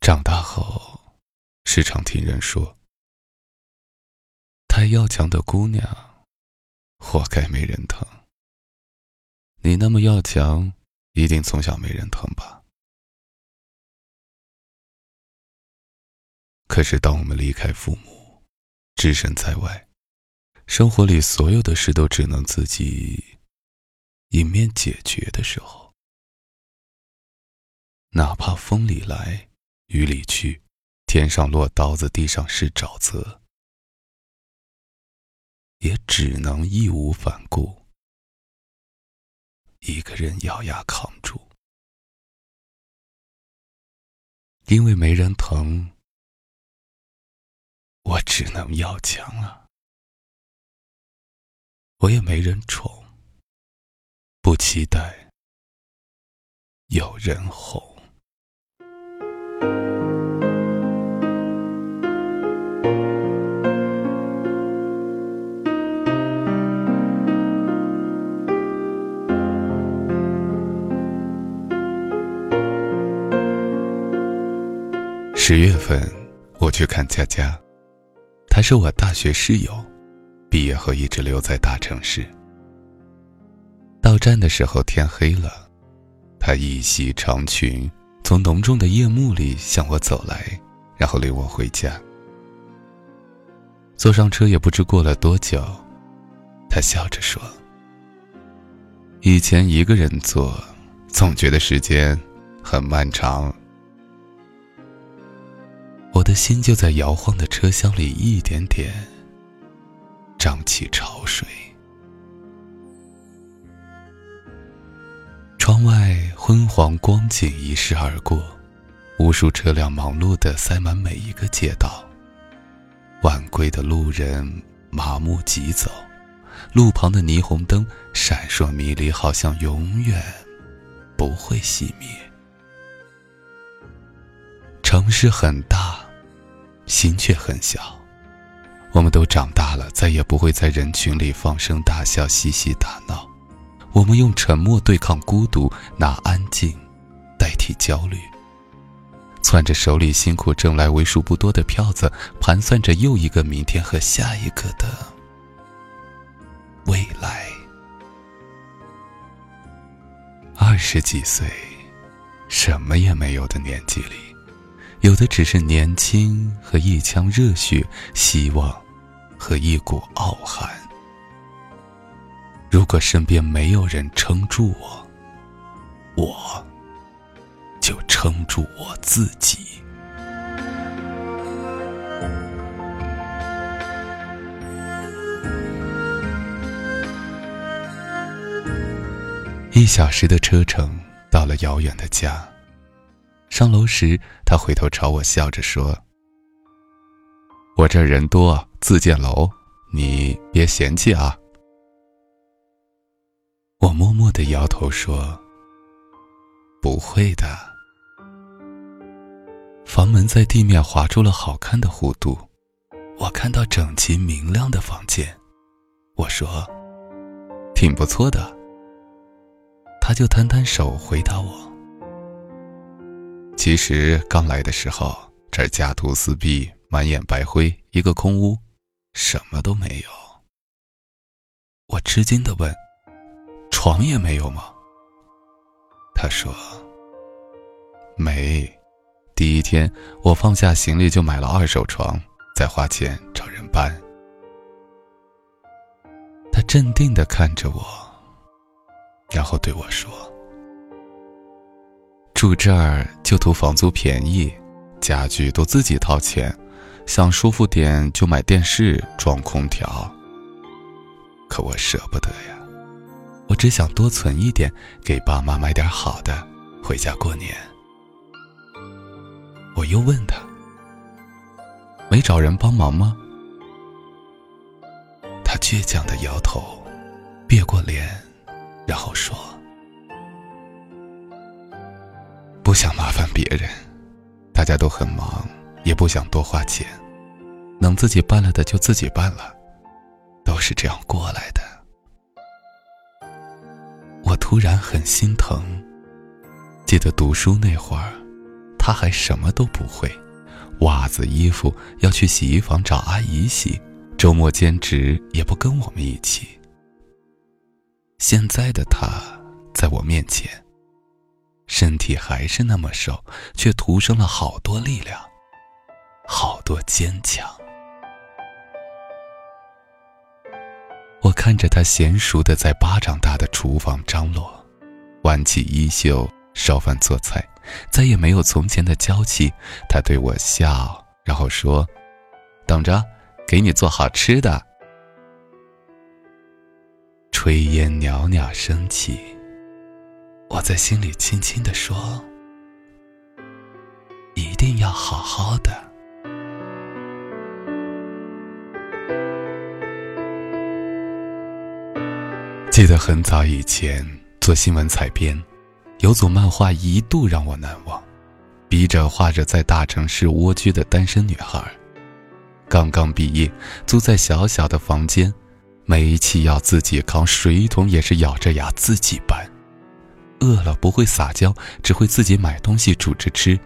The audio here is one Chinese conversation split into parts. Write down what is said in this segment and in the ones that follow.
长大后，时常听人说，太要强的姑娘，活该没人疼。你那么要强，一定从小没人疼吧？可是，当我们离开父母，置身在外，生活里所有的事都只能自己一面解决的时候，哪怕风里来，雨里去，天上落刀子，地上是沼泽，也只能义无反顾，一个人咬牙扛住，因为没人疼。我只能要强啊！我也没人宠，不期待有人哄。十月份，我去看佳佳。她是我大学室友，毕业后一直留在大城市。到站的时候天黑了，她一袭长裙从浓重的夜幕里向我走来，然后领我回家。坐上车也不知过了多久，他笑着说：“以前一个人坐，总觉得时间很漫长。”我的心就在摇晃的车厢里一点点涨起潮水。窗外昏黄光景一逝而过，无数车辆忙碌的塞满每一个街道。晚归的路人麻木疾走，路旁的霓虹灯闪烁迷离，好像永远不会熄灭。城市很大。心却很小，我们都长大了，再也不会在人群里放声大笑、嬉戏打闹。我们用沉默对抗孤独，拿安静代替焦虑。攥着手里辛苦挣来为数不多的票子，盘算着又一个明天和下一个的未来。二十几岁，什么也没有的年纪里。有的只是年轻和一腔热血，希望和一股傲寒。如果身边没有人撑住我，我就撑住我自己。一小时的车程，到了遥远的家。上楼时，他回头朝我笑着说：“我这人多，自建楼，你别嫌弃啊。”我默默的摇头说：“不会的。”房门在地面划出了好看的弧度，我看到整齐明亮的房间。我说：“挺不错的。”他就摊摊手回答我。其实刚来的时候，这儿家徒四壁，满眼白灰，一个空屋，什么都没有。我吃惊的问：“床也没有吗？”他说：“没。第一天我放下行李就买了二手床，再花钱找人搬。”他镇定的看着我，然后对我说。住这儿就图房租便宜，家具都自己掏钱，想舒服点就买电视装空调。可我舍不得呀，我只想多存一点，给爸妈买点好的，回家过年。我又问他，没找人帮忙吗？他倔强的摇头，别过脸，然后说。不想麻烦别人，大家都很忙，也不想多花钱，能自己办了的就自己办了，都是这样过来的。我突然很心疼，记得读书那会儿，他还什么都不会，袜子、衣服要去洗衣房找阿姨洗，周末兼职也不跟我们一起。现在的他，在我面前，身体还是那么瘦，却徒生了好多力量，好多坚强。我看着他娴熟的在巴掌大的厨房张罗，挽起衣袖烧饭做菜，再也没有从前的娇气。他对我笑，然后说：“等着，给你做好吃的。”炊烟袅袅升起，我在心里轻轻的说：“一定要好好的。”记得很早以前做新闻采编，有组漫画一度让我难忘。笔者画着在大城市蜗居的单身女孩，刚刚毕业，租在小小的房间，煤气要自己扛，水桶也是咬着牙自己搬。饿了不会撒娇，只会自己买东西煮着吃。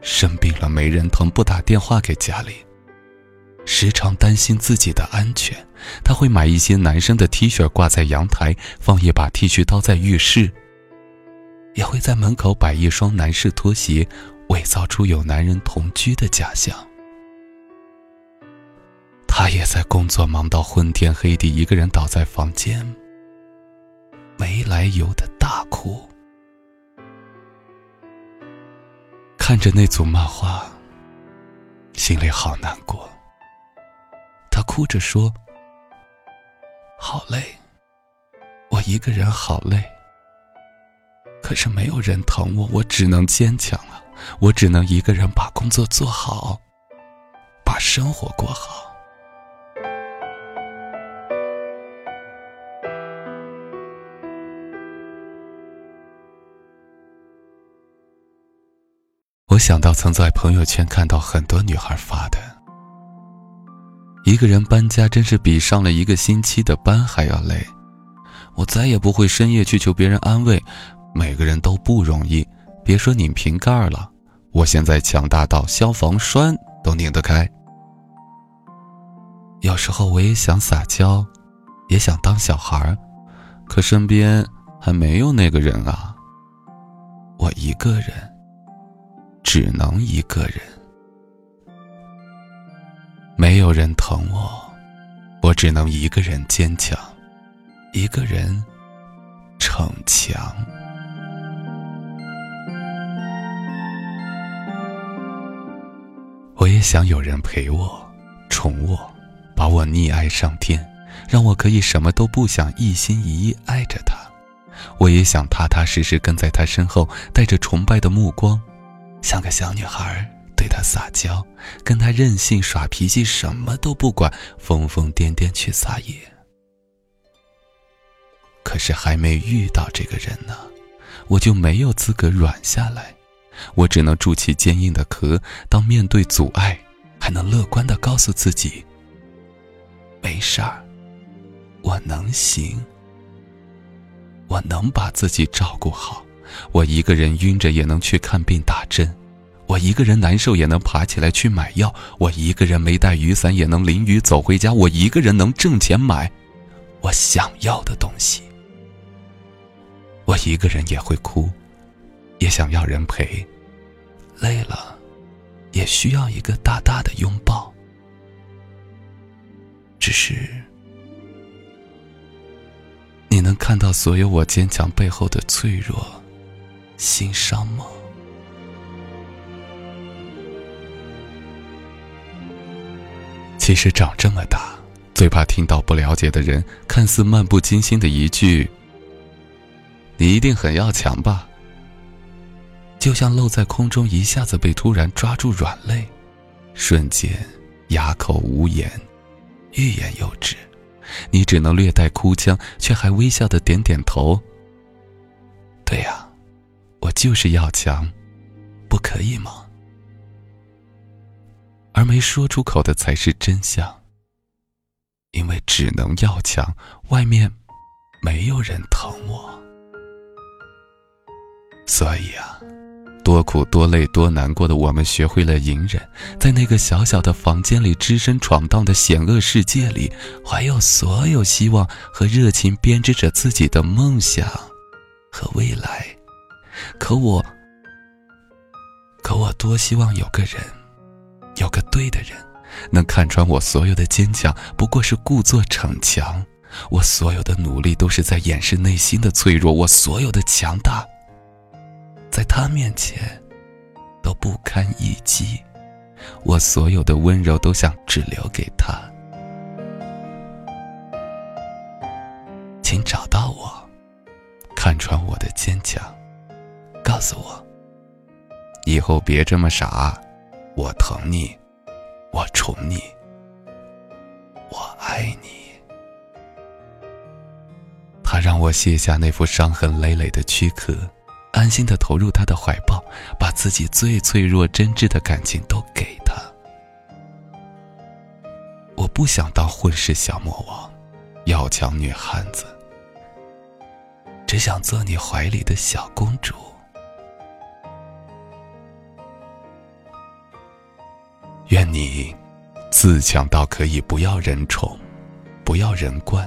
生病了没人疼，不打电话给家里。时常担心自己的安全，他会买一些男生的 T 恤挂在阳台，放一把剃须刀在浴室，也会在门口摆一双男士拖鞋，伪造出有男人同居的假象。他也在工作忙到昏天黑地，一个人倒在房间，没来由的大哭，看着那组漫画，心里好难过。他哭着说：“好累，我一个人好累。可是没有人疼我，我只能坚强了。我只能一个人把工作做好，把生活过好。”我想到曾在朋友圈看到很多女孩发的。一个人搬家真是比上了一个星期的班还要累，我再也不会深夜去求别人安慰。每个人都不容易，别说拧瓶盖了，我现在强大到消防栓都拧得开。有时候我也想撒娇，也想当小孩儿可身边还没有那个人啊。我一个人，只能一个人。没有人疼我，我只能一个人坚强，一个人逞强。我也想有人陪我，宠我，把我溺爱上天，让我可以什么都不想，一心一意爱着他。我也想踏踏实实跟在他身后，带着崇拜的目光，像个小女孩。对他撒娇，跟他任性耍脾气，什么都不管，疯疯癫癫去撒野。可是还没遇到这个人呢，我就没有资格软下来，我只能筑起坚硬的壳。当面对阻碍，还能乐观的告诉自己：没事儿，我能行，我能把自己照顾好，我一个人晕着也能去看病打针。我一个人难受也能爬起来去买药，我一个人没带雨伞也能淋雨走回家，我一个人能挣钱买我想要的东西。我一个人也会哭，也想要人陪，累了也需要一个大大的拥抱。只是，你能看到所有我坚强背后的脆弱、心伤吗？其实长这么大，最怕听到不了解的人看似漫不经心的一句：“你一定很要强吧？”就像漏在空中一下子被突然抓住软肋，瞬间哑口无言，欲言又止。你只能略带哭腔，却还微笑的点点头。对呀，就是要强，不可以吗？而没说出口的才是真相，因为只能要强，外面没有人疼我，所以啊，多。苦多累多难过的我们，学会了隐忍，在那个小小的房间里，只身闯荡的险恶世界里，怀有所有希望和热情，编织着自己的梦想和未来。可我，可我多希望有个人，有个对的人，能看穿我所有的坚强不过是故作逞强，我所有的努力都是在掩饰内心的脆弱，我所有的强大。在他面前，都不堪一击。我所有的温柔都想只留给他。请找到我，看穿我的坚强，告诉我，以后别这么傻。我疼你，我宠你，我爱你。他让我卸下那副伤痕累累的躯壳。安心的投入他的怀抱，把自己最脆弱、真挚的感情都给他。我不想当混世小魔王，要强女汉子，只想做你怀里的小公主。愿你自强到可以不要人宠，不要人惯，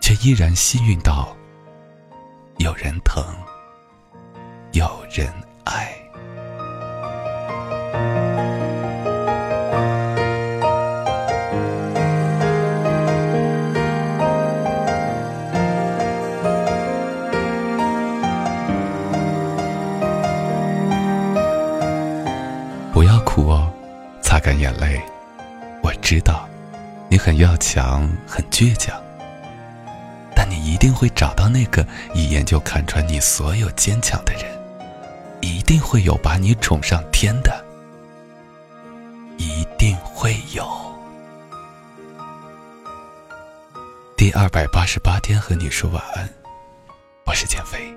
却依然幸运到有人疼。有人擦干眼泪。我知道，你很要强，很倔强。但你一定会找到那个一眼就看穿你所有坚强的人。一定会有把你宠上天的，一定会有。第二百八十八天和你说晚安，我是减肥，